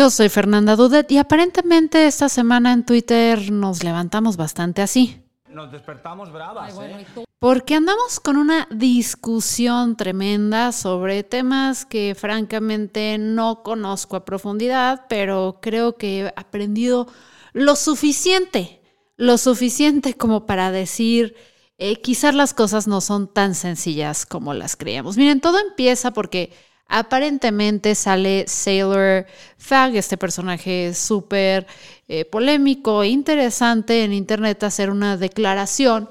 Yo soy Fernanda Dudet y aparentemente esta semana en Twitter nos levantamos bastante así. Nos despertamos bravas, ¿eh? Porque andamos con una discusión tremenda sobre temas que francamente no conozco a profundidad, pero creo que he aprendido lo suficiente, lo suficiente como para decir, eh, quizás las cosas no son tan sencillas como las creíamos. Miren, todo empieza porque Aparentemente sale Sailor Fag, este personaje súper eh, polémico e interesante en Internet, hacer una declaración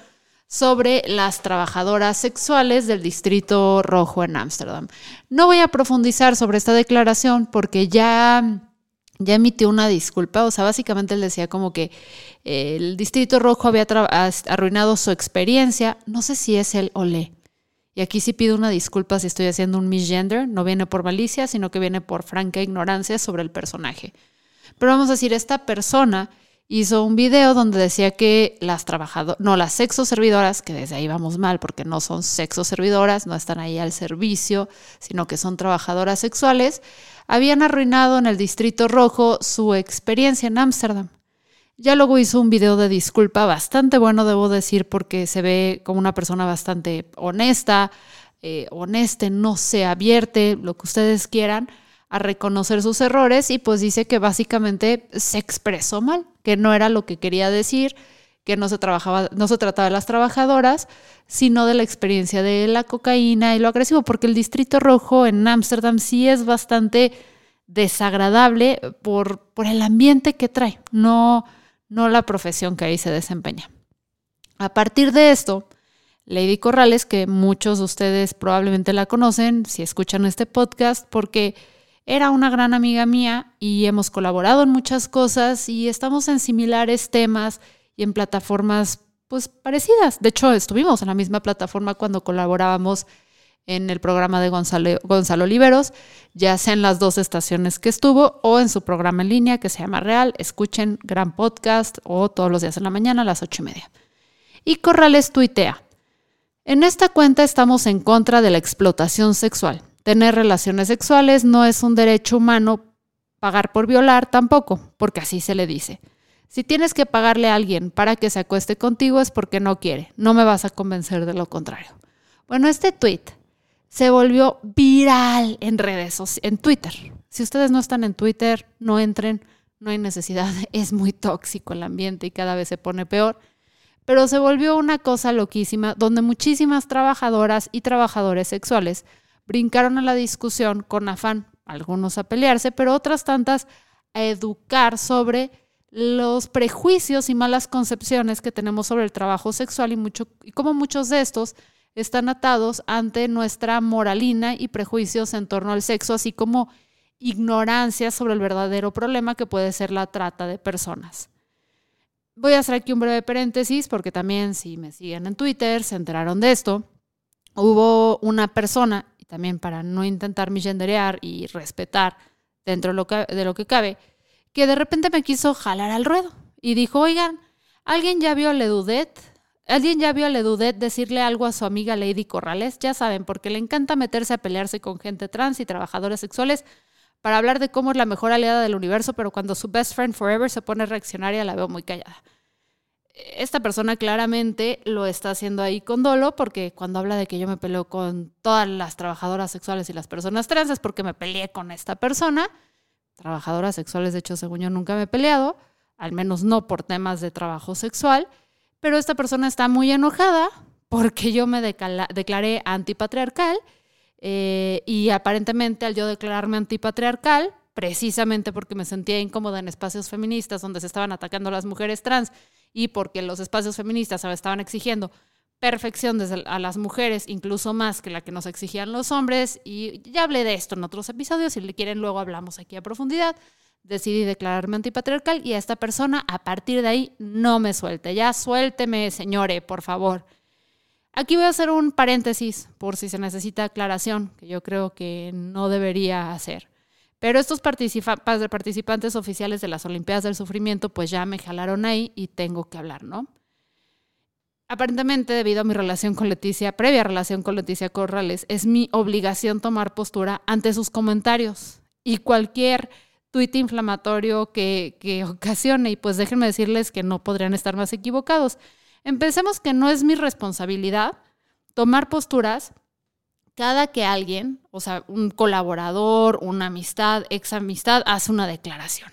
sobre las trabajadoras sexuales del Distrito Rojo en Ámsterdam. No voy a profundizar sobre esta declaración porque ya, ya emitió una disculpa, o sea, básicamente él decía como que el Distrito Rojo había arruinado su experiencia, no sé si es el Olé y aquí sí pido una disculpa si estoy haciendo un misgender, no viene por malicia, sino que viene por franca ignorancia sobre el personaje. Pero vamos a decir, esta persona hizo un video donde decía que las trabajadoras, no, las sexo servidoras, que desde ahí vamos mal porque no son sexo servidoras, no están ahí al servicio, sino que son trabajadoras sexuales, habían arruinado en el Distrito Rojo su experiencia en Ámsterdam. Ya luego hizo un video de disculpa bastante bueno, debo decir, porque se ve como una persona bastante honesta, eh, honeste, no se abierte, lo que ustedes quieran, a reconocer sus errores y pues dice que básicamente se expresó mal, que no era lo que quería decir, que no se, trabajaba, no se trataba de las trabajadoras, sino de la experiencia de la cocaína y lo agresivo, porque el Distrito Rojo en Ámsterdam sí es bastante desagradable por, por el ambiente que trae. No, no la profesión que ahí se desempeña. A partir de esto, Lady Corrales, que muchos de ustedes probablemente la conocen si escuchan este podcast, porque era una gran amiga mía y hemos colaborado en muchas cosas y estamos en similares temas y en plataformas pues parecidas. De hecho, estuvimos en la misma plataforma cuando colaborábamos en el programa de Gonzalo, Gonzalo Oliveros, ya sea en las dos estaciones que estuvo o en su programa en línea que se llama Real. Escuchen gran podcast o todos los días en la mañana a las ocho y media. Y Corrales tuitea. En esta cuenta estamos en contra de la explotación sexual. Tener relaciones sexuales no es un derecho humano, pagar por violar tampoco, porque así se le dice. Si tienes que pagarle a alguien para que se acueste contigo es porque no quiere. No me vas a convencer de lo contrario. Bueno, este tweet se volvió viral en redes sociales, en Twitter. Si ustedes no están en Twitter, no entren, no hay necesidad, es muy tóxico el ambiente y cada vez se pone peor. Pero se volvió una cosa loquísima donde muchísimas trabajadoras y trabajadores sexuales brincaron a la discusión con afán, algunos a pelearse, pero otras tantas a educar sobre los prejuicios y malas concepciones que tenemos sobre el trabajo sexual y, mucho, y cómo muchos de estos están atados ante nuestra moralina y prejuicios en torno al sexo, así como ignorancia sobre el verdadero problema que puede ser la trata de personas. Voy a hacer aquí un breve paréntesis porque también si me siguen en Twitter se enteraron de esto. Hubo una persona, y también para no intentar millenderear y respetar dentro de lo, que, de lo que cabe, que de repente me quiso jalar al ruedo y dijo, oigan, ¿alguien ya vio a Ledudet? ¿Alguien ya vio a Ledudet decirle algo a su amiga Lady Corrales? Ya saben, porque le encanta meterse a pelearse con gente trans y trabajadores sexuales para hablar de cómo es la mejor aliada del universo, pero cuando su best friend forever se pone reaccionaria la veo muy callada. Esta persona claramente lo está haciendo ahí con dolo, porque cuando habla de que yo me peleo con todas las trabajadoras sexuales y las personas trans es porque me peleé con esta persona. Trabajadoras sexuales, de hecho, según yo, nunca me he peleado al menos no por temas de trabajo sexual, pero esta persona está muy enojada porque yo me declaré antipatriarcal eh, y aparentemente al yo declararme antipatriarcal, precisamente porque me sentía incómoda en espacios feministas donde se estaban atacando a las mujeres trans y porque los espacios feministas estaban exigiendo perfección desde a las mujeres, incluso más que la que nos exigían los hombres, y ya hablé de esto en otros episodios, si le quieren luego hablamos aquí a profundidad, decidí declararme antipatriarcal y a esta persona a partir de ahí no me suelte, ya suélteme, señore, por favor. Aquí voy a hacer un paréntesis por si se necesita aclaración, que yo creo que no debería hacer. Pero estos participantes oficiales de las Olimpiadas del Sufrimiento pues ya me jalaron ahí y tengo que hablar, ¿no? Aparentemente, debido a mi relación con Leticia, previa relación con Leticia Corrales, es mi obligación tomar postura ante sus comentarios y cualquier tuit inflamatorio que, que ocasione. Y pues déjenme decirles que no podrían estar más equivocados. Empecemos que no es mi responsabilidad tomar posturas cada que alguien, o sea, un colaborador, una amistad, ex amistad, hace una declaración.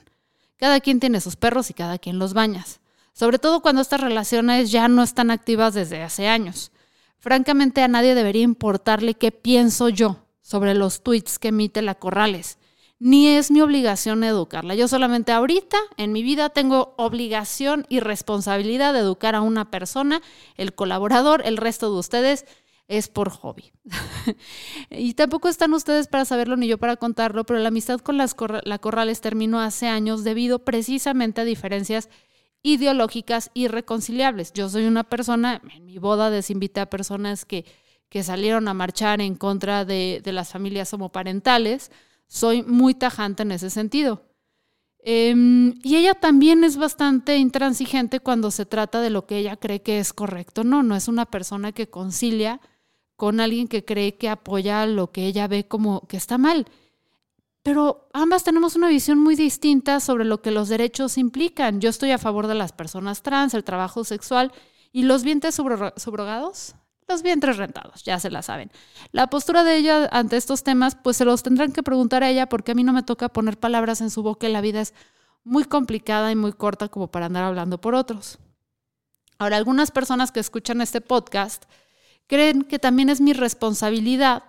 Cada quien tiene sus perros y cada quien los bañas sobre todo cuando estas relaciones ya no están activas desde hace años. Francamente, a nadie debería importarle qué pienso yo sobre los tweets que emite la Corrales. Ni es mi obligación educarla. Yo solamente ahorita en mi vida tengo obligación y responsabilidad de educar a una persona, el colaborador, el resto de ustedes es por hobby. y tampoco están ustedes para saberlo ni yo para contarlo, pero la amistad con las la Corrales terminó hace años debido precisamente a diferencias ideológicas irreconciliables. Yo soy una persona, en mi boda desinvité a personas que, que salieron a marchar en contra de, las familias homoparentales. Soy muy tajante en ese sentido. Em, y ella también es bastante intransigente cuando se trata de lo que ella cree que es correcto. No, no es una persona que concilia con alguien que cree que apoya lo que ella ve como que está mal pero ambas tenemos una visión muy distinta sobre lo que los derechos implican. Yo estoy a favor de las personas trans, el trabajo sexual y los vientres subrogados, los vientres rentados, ya se la saben. La postura de ella ante estos temas, pues se los tendrán que preguntar a ella porque a mí no me toca poner palabras en su boca y la vida es muy complicada y muy corta como para andar hablando por otros. Ahora, algunas personas que escuchan este podcast creen que también es mi responsabilidad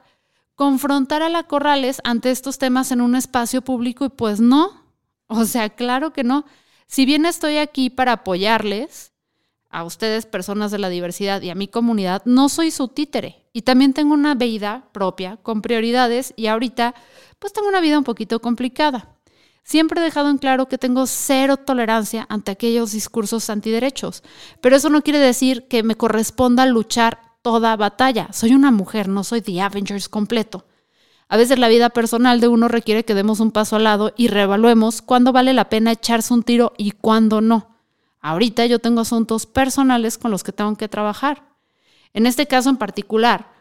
confrontar a la Corrales ante estos temas en un espacio público y pues no. O sea, claro que no. Si bien estoy aquí para apoyarles, a ustedes, personas de la diversidad y a mi comunidad, no soy su títere. Y también tengo una vida propia, con prioridades, y ahorita, pues tengo una vida un poquito complicada. Siempre he dejado en claro que tengo cero tolerancia ante aquellos discursos antiderechos, pero eso no quiere decir que me corresponda luchar toda batalla. Soy una mujer, no soy The Avengers completo. A veces la vida personal de uno requiere que demos un paso al lado y reevaluemos cuándo vale la pena echarse un tiro y cuándo no. Ahorita yo tengo asuntos personales con los que tengo que trabajar. En este caso en particular,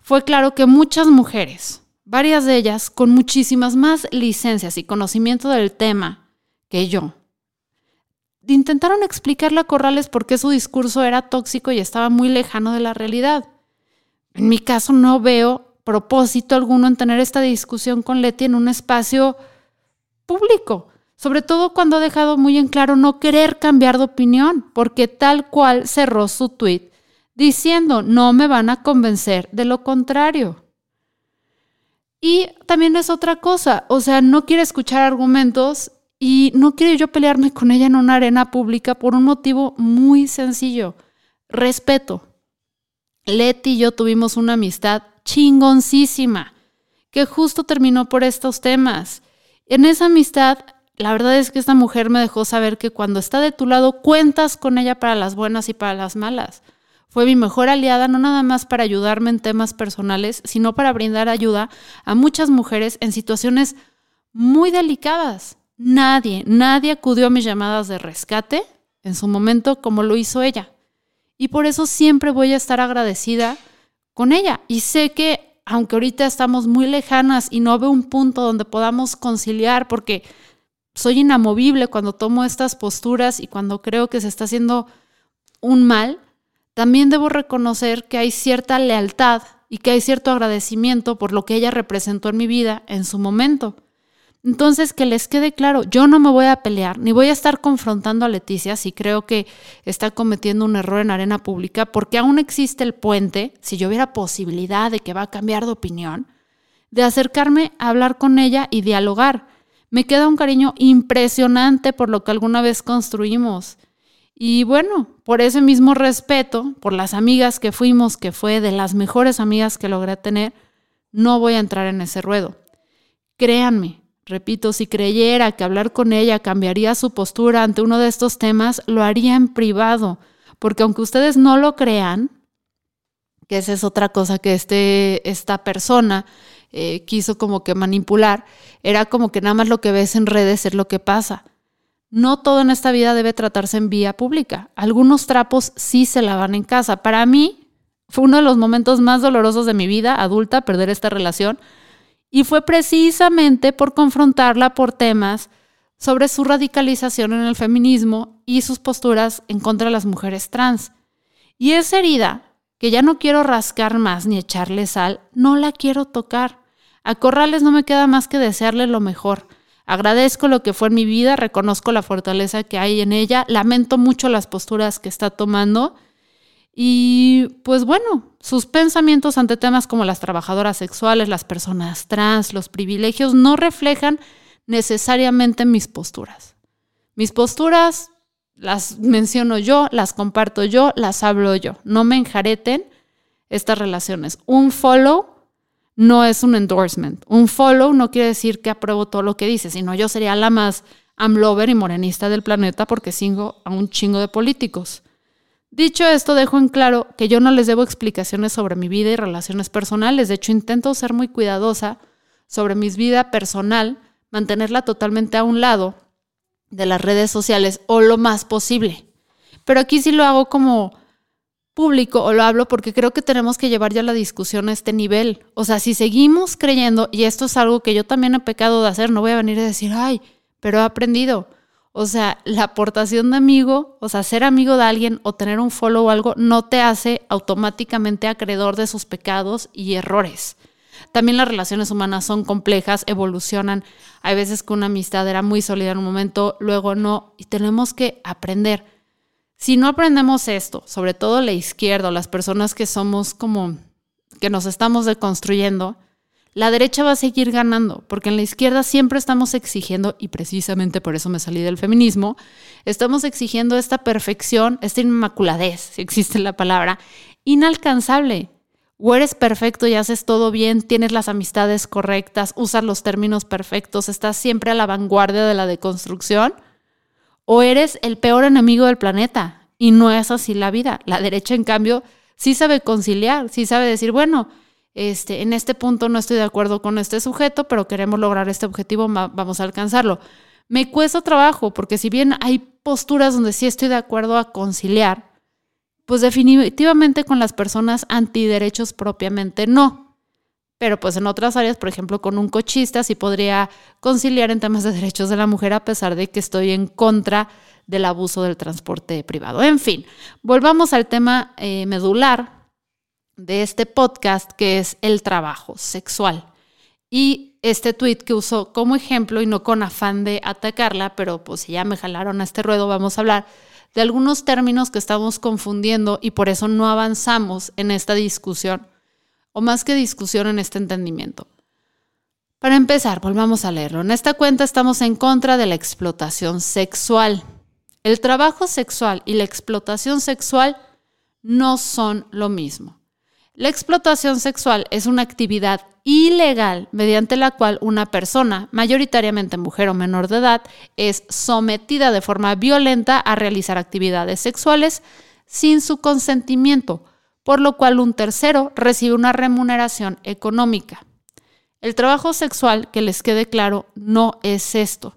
fue claro que muchas mujeres, varias de ellas con muchísimas más licencias y conocimiento del tema que yo, intentaron explicarle a Corrales por qué su discurso era tóxico y estaba muy lejano de la realidad. En mi caso no veo propósito alguno en tener esta discusión con Leti en un espacio público, sobre todo cuando ha dejado muy en claro no querer cambiar de opinión, porque tal cual cerró su tweet diciendo no me van a convencer de lo contrario. Y también es otra cosa, o sea, no quiere escuchar argumentos y no quiero yo pelearme con ella en una arena pública por un motivo muy sencillo. Respeto. Leti y yo tuvimos una amistad chingoncísima, que justo terminó por estos temas. En esa amistad, la verdad es que esta mujer me dejó saber que cuando está de tu lado, cuentas con ella para las buenas y para las malas. Fue mi mejor aliada, no nada más para ayudarme en temas personales, sino para brindar ayuda a muchas mujeres en situaciones muy delicadas. Nadie, nadie acudió a mis llamadas de rescate en su momento como lo hizo ella. Y por eso siempre voy a estar agradecida con ella. Y sé que, aunque ahorita estamos muy lejanas y no veo un punto donde podamos conciliar, porque soy inamovible cuando tomo estas posturas y cuando creo que se está haciendo un mal, también debo reconocer que hay cierta lealtad y que hay cierto agradecimiento por lo que ella representó en mi vida en su momento. Entonces, que les quede claro, yo no me voy a pelear, ni voy a estar confrontando a Leticia si creo que está cometiendo un error en arena pública, porque aún existe el puente, si yo hubiera posibilidad de que va a cambiar de opinión, de acercarme a hablar con ella y dialogar. Me queda un cariño impresionante por lo que alguna vez construimos. Y bueno, por ese mismo respeto, por las amigas que fuimos, que fue de las mejores amigas que logré tener, no voy a entrar en ese ruedo. Créanme, repito, si creyera que hablar con ella cambiaría su postura ante uno de estos temas, lo haría en privado, porque aunque ustedes no lo crean, que esa es otra cosa que este, esta persona eh, quiso como que manipular, era como que nada más lo que ves en redes es lo que pasa. No todo en esta vida debe tratarse en vía pública. Algunos trapos sí se lavan en casa. Para mí fue uno de los momentos más dolorosos de mi vida adulta perder esta relación y fue precisamente por confrontarla por temas sobre su radicalización en el feminismo y sus posturas en contra de las mujeres trans. Y esa herida, que ya no quiero rascar más ni echarle sal, no la quiero tocar. A Corrales no me queda más que desearle lo mejor Agradezco lo que fue en mi vida, reconozco la fortaleza que hay en ella, lamento mucho las posturas que está tomando y pues bueno, sus pensamientos ante temas como las trabajadoras sexuales, las personas trans, los privilegios no reflejan necesariamente mis posturas. Mis posturas las menciono yo, las comparto yo, las hablo yo. No me enjareten estas relaciones. Un follow no es un endorsement. Un follow no quiere decir que apruebo todo lo que dice, sino yo sería la más amlover y morenista del planeta porque sigo a un chingo de políticos. Dicho esto, dejo en claro que yo no les debo explicaciones sobre mi vida y relaciones personales. De hecho, intento ser muy cuidadosa sobre mi vida personal, mantenerla totalmente a un lado de las redes sociales o lo más posible. Pero aquí sí lo hago como público o lo hablo porque creo que tenemos que llevar ya la discusión a este nivel. O sea, si seguimos creyendo, y esto es algo que yo también he pecado de hacer, no voy a venir a decir, ay, pero he aprendido. O sea, la aportación de amigo, o sea, ser amigo de alguien o tener un follow o algo, no te hace automáticamente acreedor de sus pecados y errores. También las relaciones humanas son complejas, evolucionan. Hay veces que una amistad era muy sólida en un momento, luego no, y tenemos que aprender. Si no aprendemos esto, sobre todo la izquierda las personas que somos como que nos estamos deconstruyendo, la derecha va a seguir ganando, porque en la izquierda siempre estamos exigiendo, y precisamente por eso me salí del feminismo, estamos exigiendo esta perfección, esta inmaculadez, si existe la palabra, inalcanzable. O eres perfecto y haces todo bien, tienes las amistades correctas, usas los términos perfectos, estás siempre a la vanguardia de la deconstrucción, o eres el peor enemigo del planeta. Y no es así la vida. La derecha, en cambio, sí sabe conciliar, sí sabe decir, bueno, este, en este punto no estoy de acuerdo con este sujeto, pero queremos lograr este objetivo, vamos a alcanzarlo. Me cuesta trabajo, porque si bien hay posturas donde sí estoy de acuerdo a conciliar, pues definitivamente con las personas antiderechos propiamente no pero pues en otras áreas, por ejemplo, con un cochista sí podría conciliar en temas de derechos de la mujer a pesar de que estoy en contra del abuso del transporte privado. En fin, volvamos al tema eh, medular de este podcast, que es el trabajo sexual. Y este tweet que uso como ejemplo y no con afán de atacarla, pero pues si ya me jalaron a este ruedo, vamos a hablar de algunos términos que estamos confundiendo y por eso no avanzamos en esta discusión o más que discusión en este entendimiento. Para empezar, volvamos a leerlo. En esta cuenta estamos en contra de la explotación sexual. El trabajo sexual y la explotación sexual no son lo mismo. La explotación sexual es una actividad ilegal mediante la cual una persona, mayoritariamente mujer o menor de edad, es sometida de forma violenta a realizar actividades sexuales sin su consentimiento por lo cual un tercero recibe una remuneración económica. El trabajo sexual, que les quede claro, no es esto.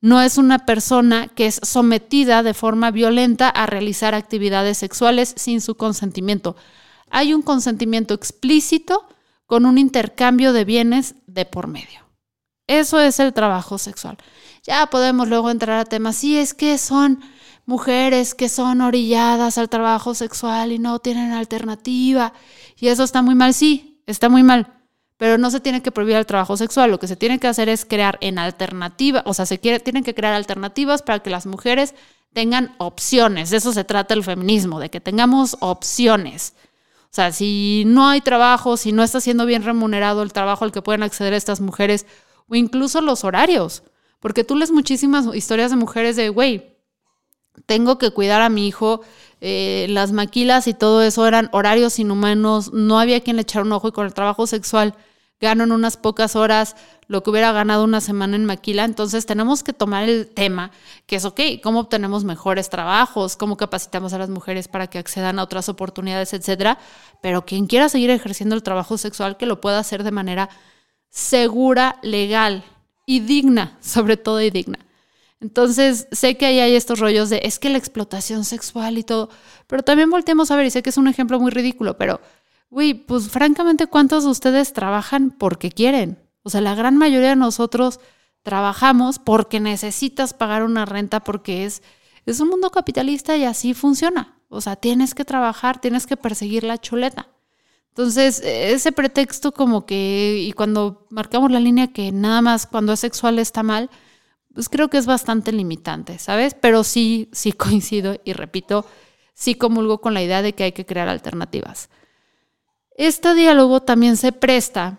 No es una persona que es sometida de forma violenta a realizar actividades sexuales sin su consentimiento. Hay un consentimiento explícito con un intercambio de bienes de por medio. Eso es el trabajo sexual. Ya podemos luego entrar a temas, sí, es que son mujeres que son orilladas al trabajo sexual y no tienen alternativa. Y eso está muy mal, sí, está muy mal. pero no se tiene que prohibir el trabajo sexual. Lo que se tiene que hacer es crear en alternativa, o sea, se quiere, tienen que crear alternativas para que las mujeres tengan opciones. De eso se trata el feminismo, de que tengamos opciones. O sea, si no hay trabajo, si no está siendo bien remunerado el trabajo al que pueden acceder estas mujeres, o incluso los horarios, porque tú lees muchísimas historias de mujeres de, güey, tengo que cuidar a mi hijo, eh, las maquilas y todo eso eran horarios inhumanos, no había quien le echara un ojo y con el trabajo sexual gano en unas pocas horas lo que hubiera ganado una semana en maquila. Entonces tenemos que tomar el tema, que es, ok, ¿cómo obtenemos mejores trabajos? ¿Cómo capacitamos a las mujeres para que accedan a otras oportunidades, etcétera? Pero quien quiera seguir ejerciendo el trabajo sexual, que lo pueda hacer de manera segura, legal y digna, sobre todo y digna. Entonces, sé que ahí hay estos rollos de, es que la explotación sexual y todo, pero también volteemos a ver, y sé que es un ejemplo muy ridículo, pero Güey, pues francamente, ¿cuántos de ustedes trabajan porque quieren? O sea, la gran mayoría de nosotros trabajamos porque necesitas pagar una renta porque es, es un mundo capitalista y así funciona. O sea, tienes que trabajar, tienes que perseguir la chuleta. Entonces, ese pretexto como que, y cuando marcamos la línea que nada más cuando es sexual está mal, pues creo que es bastante limitante, ¿sabes? Pero sí, sí coincido y repito, sí comulgo con la idea de que hay que crear alternativas. Este diálogo también se presta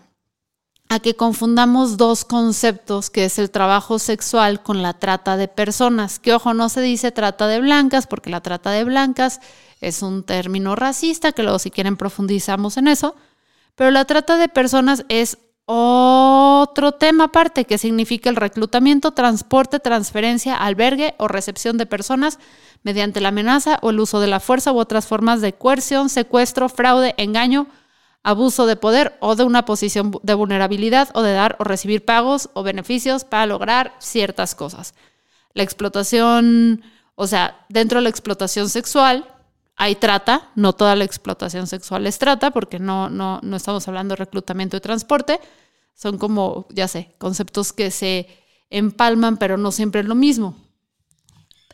a que confundamos dos conceptos, que es el trabajo sexual con la trata de personas, que ojo, no se dice trata de blancas, porque la trata de blancas es un término racista, que luego si quieren profundizamos en eso, pero la trata de personas es otro tema aparte, que significa el reclutamiento, transporte, transferencia, albergue o recepción de personas mediante la amenaza o el uso de la fuerza u otras formas de coerción, secuestro, fraude, engaño, abuso de poder o de una posición de vulnerabilidad o de dar o recibir pagos o beneficios para lograr ciertas cosas. La explotación, o sea, dentro de la explotación sexual hay trata, no toda la explotación sexual es trata, porque no, no, no estamos hablando de reclutamiento y transporte, son como, ya sé, conceptos que se empalman, pero no siempre es lo mismo.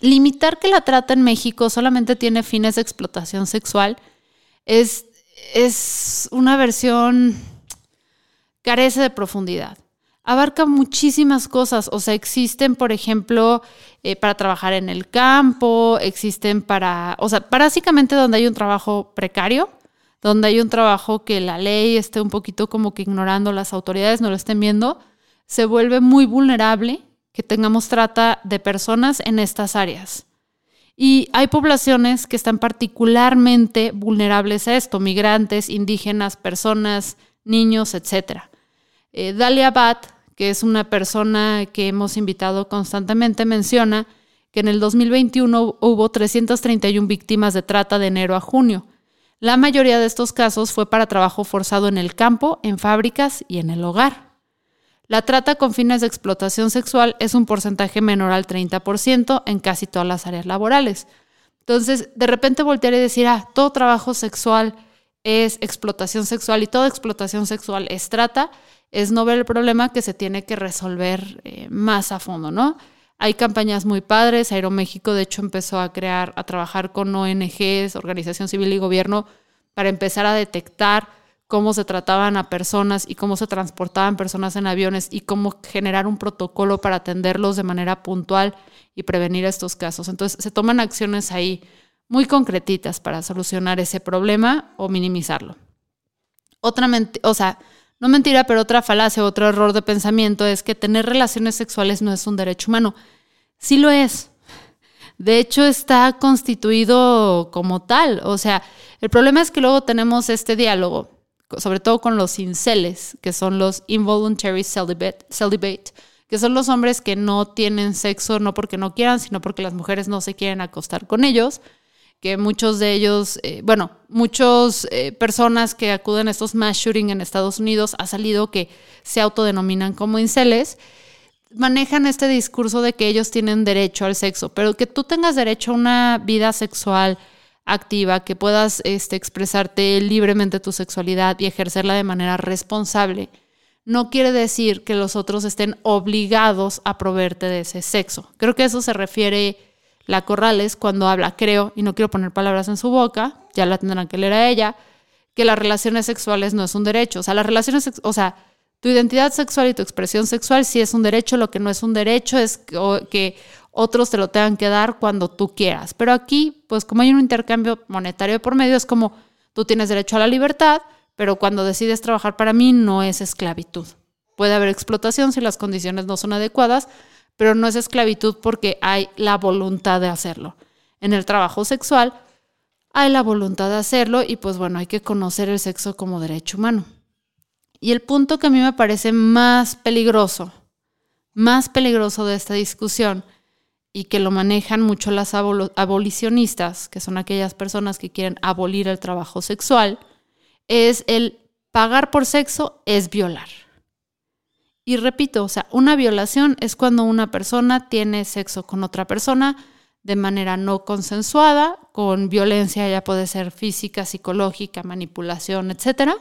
Limitar que la trata en México solamente tiene fines de explotación sexual es es una versión, carece de profundidad. Abarca muchísimas cosas, o sea, existen, por ejemplo, eh, para trabajar en el campo, existen para, o sea, básicamente donde hay un trabajo precario, donde hay un trabajo que la ley esté un poquito como que ignorando, las autoridades no lo estén viendo, se vuelve muy vulnerable que tengamos trata de personas en estas áreas. Y hay poblaciones que están particularmente vulnerables a esto, migrantes, indígenas, personas, niños, etc. Eh, Dalia Bat, que es una persona que hemos invitado constantemente, menciona que en el 2021 hubo 331 víctimas de trata de enero a junio. La mayoría de estos casos fue para trabajo forzado en el campo, en fábricas y en el hogar. La trata con fines de explotación sexual es un porcentaje menor al 30% en casi todas las áreas laborales. Entonces, de repente voltear y decir, ah, todo trabajo sexual es explotación sexual y toda explotación sexual es trata, es no ver el problema que se tiene que resolver eh, más a fondo, ¿no? Hay campañas muy padres. Aeroméxico, de hecho, empezó a crear, a trabajar con ONGs, organización civil y gobierno, para empezar a detectar cómo se trataban a personas y cómo se transportaban personas en aviones y cómo generar un protocolo para atenderlos de manera puntual y prevenir estos casos. Entonces, se toman acciones ahí muy concretitas para solucionar ese problema o minimizarlo. Otra o sea, no mentira, pero otra falacia, otro error de pensamiento es que tener relaciones sexuales no es un derecho humano. Sí lo es. De hecho, está constituido como tal. O sea, el problema es que luego tenemos este diálogo sobre todo con los inceles, que son los involuntary celibate, que son los hombres que no tienen sexo no porque no quieran, sino porque las mujeres no se quieren acostar con ellos, que muchos de ellos, eh, bueno, muchas eh, personas que acuden a estos mass shooting en Estados Unidos ha salido que se autodenominan como inceles, manejan este discurso de que ellos tienen derecho al sexo, pero que tú tengas derecho a una vida sexual, activa, que puedas este, expresarte libremente tu sexualidad y ejercerla de manera responsable, no quiere decir que los otros estén obligados a proveerte de ese sexo. Creo que eso se refiere la Corrales cuando habla, creo, y no quiero poner palabras en su boca, ya la tendrán que leer a ella, que las relaciones sexuales no es un derecho. O sea, las relaciones, o sea, tu identidad sexual y tu expresión sexual sí es un derecho, lo que no es un derecho es que otros te lo tengan que dar cuando tú quieras. Pero aquí, pues como hay un intercambio monetario por medio, es como tú tienes derecho a la libertad, pero cuando decides trabajar para mí no es esclavitud. Puede haber explotación si las condiciones no son adecuadas, pero no es esclavitud porque hay la voluntad de hacerlo. En el trabajo sexual hay la voluntad de hacerlo y pues bueno, hay que conocer el sexo como derecho humano. Y el punto que a mí me parece más peligroso, más peligroso de esta discusión y que lo manejan mucho las abolicionistas, que son aquellas personas que quieren abolir el trabajo sexual, es el pagar por sexo es violar. Y repito, o sea, una violación es cuando una persona tiene sexo con otra persona de manera no consensuada, con violencia, ya puede ser física, psicológica, manipulación, etcétera,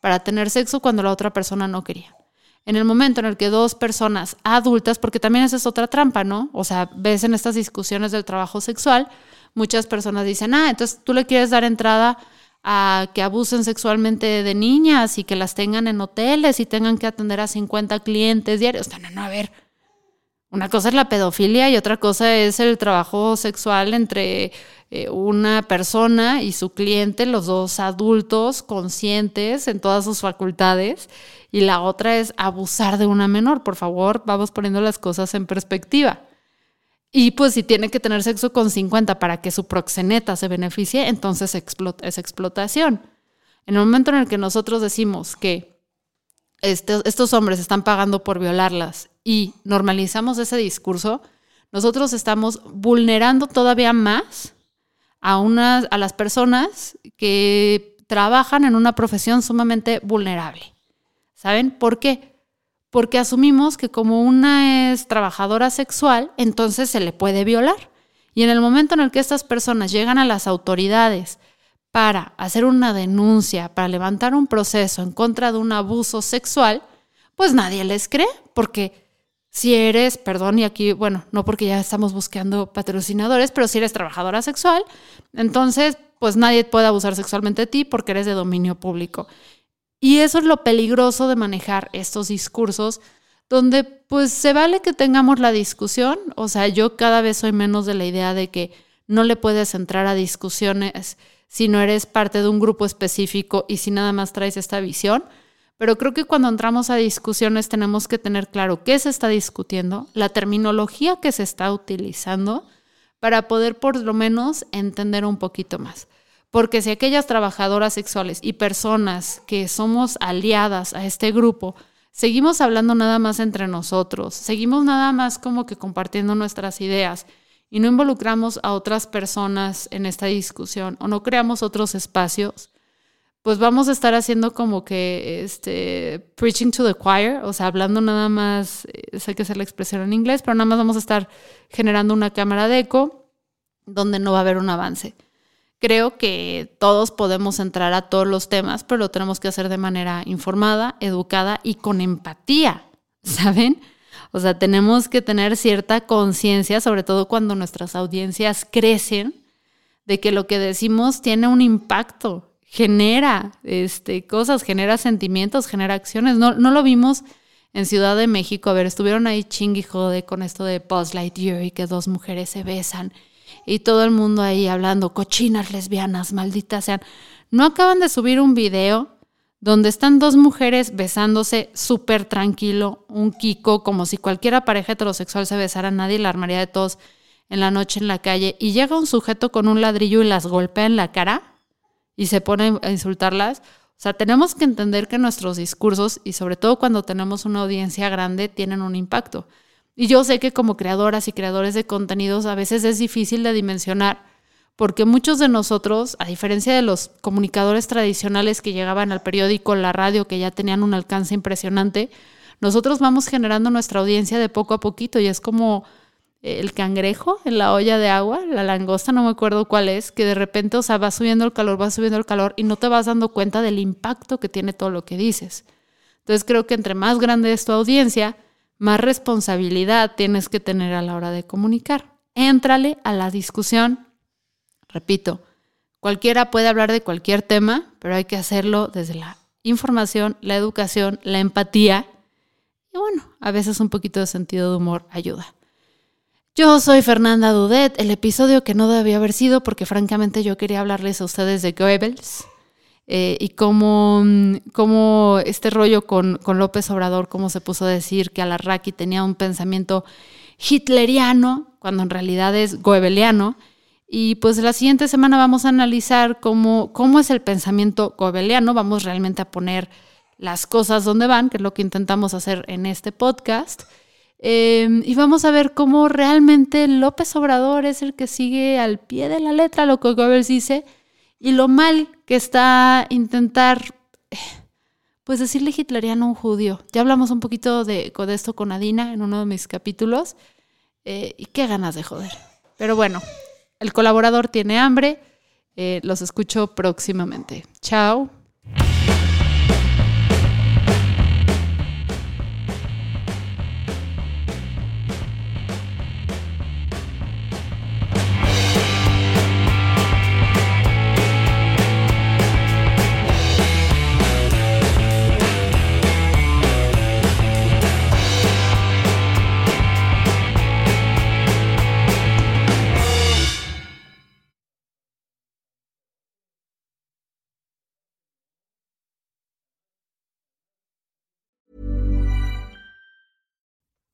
para tener sexo cuando la otra persona no quería. En el momento en el que dos personas adultas, porque también esa es otra trampa, ¿no? O sea, ves en estas discusiones del trabajo sexual, muchas personas dicen, ah, entonces tú le quieres dar entrada a que abusen sexualmente de niñas y que las tengan en hoteles y tengan que atender a 50 clientes diarios. No, no, no, a ver. Una cosa es la pedofilia y otra cosa es el trabajo sexual entre eh, una persona y su cliente, los dos adultos conscientes en todas sus facultades. Y la otra es abusar de una menor. Por favor, vamos poniendo las cosas en perspectiva. Y pues si tiene que tener sexo con 50 para que su proxeneta se beneficie, entonces es explotación. En el momento en el que nosotros decimos que este, estos hombres están pagando por violarlas y normalizamos ese discurso, nosotros estamos vulnerando todavía más a, unas, a las personas que trabajan en una profesión sumamente vulnerable. ¿Saben por qué? Porque asumimos que como una es trabajadora sexual, entonces se le puede violar. Y en el momento en el que estas personas llegan a las autoridades para hacer una denuncia, para levantar un proceso en contra de un abuso sexual, pues nadie les cree, porque si eres, perdón, y aquí, bueno, no porque ya estamos buscando patrocinadores, pero si eres trabajadora sexual, entonces, pues nadie puede abusar sexualmente de ti porque eres de dominio público. Y eso es lo peligroso de manejar estos discursos donde pues se vale que tengamos la discusión, o sea, yo cada vez soy menos de la idea de que no le puedes entrar a discusiones si no eres parte de un grupo específico y si nada más traes esta visión, pero creo que cuando entramos a discusiones tenemos que tener claro qué se está discutiendo, la terminología que se está utilizando, para poder por lo menos entender un poquito más. Porque si aquellas trabajadoras sexuales y personas que somos aliadas a este grupo, seguimos hablando nada más entre nosotros, seguimos nada más como que compartiendo nuestras ideas y no involucramos a otras personas en esta discusión o no creamos otros espacios, pues vamos a estar haciendo como que este preaching to the choir, o sea, hablando nada más, eh, sé que es la expresión en inglés, pero nada más vamos a estar generando una cámara de eco donde no va a haber un avance creo que todos podemos entrar a todos los temas, pero lo tenemos que hacer de manera informada, educada y con empatía, ¿saben? O sea, tenemos que tener cierta conciencia, sobre todo cuando nuestras audiencias crecen, de que lo que decimos tiene un impacto, genera este, cosas, genera sentimientos, genera acciones. No, no lo vimos en Ciudad de México. A ver, estuvieron ahí ching y jode con esto de Buzz y que dos mujeres se besan y todo el mundo ahí hablando, cochinas lesbianas, malditas sean. No acaban de subir un video donde están dos mujeres besándose súper tranquilo, un Kiko, como si cualquiera pareja heterosexual se besara, nadie la armaría de todos en la noche en la calle, y llega un sujeto con un ladrillo y las golpea en la cara y se pone a insultarlas. O sea, tenemos que entender que nuestros discursos, y sobre todo cuando tenemos una audiencia grande, tienen un impacto. Y yo sé que como creadoras y creadores de contenidos a veces es difícil de dimensionar, porque muchos de nosotros, a diferencia de los comunicadores tradicionales que llegaban al periódico, la radio, que ya tenían un alcance impresionante, nosotros vamos generando nuestra audiencia de poco a poquito y es como el cangrejo en la olla de agua, la langosta, no me acuerdo cuál es, que de repente, o sea, va subiendo el calor, va subiendo el calor y no te vas dando cuenta del impacto que tiene todo lo que dices. Entonces creo que entre más grande es tu audiencia, más responsabilidad tienes que tener a la hora de comunicar. Éntrale a la discusión. Repito, Cualquiera puede hablar de cualquier tema, pero hay que hacerlo desde la información, la educación, la empatía. Y bueno, a veces un poquito de sentido de humor ayuda. Yo soy Fernanda Dudet, el episodio que no debía haber sido porque francamente yo quería hablarles a ustedes de Goebbels eh, y cómo, cómo, este rollo con, con, López Obrador, cómo se puso a decir que Alarraqui tenía un pensamiento hitleriano, cuando en realidad es goebbeliano. Y pues la siguiente semana vamos a analizar cómo, cómo es el pensamiento goebbeliano, vamos realmente a poner las cosas donde van, que es lo que intentamos hacer en este podcast. Em, y vamos a ver cómo realmente López Obrador es el que sigue al pie de la letra lo que Goebbels dice y lo mal que está intentar, pues decirle hitleriano a un judío. Ya hablamos un poquito de, esto con Adina en uno de mis capítulos eh, y qué ganas de joder. Pero bueno, el colaborador tiene hambre. Eh, los escucho próximamente. Chao.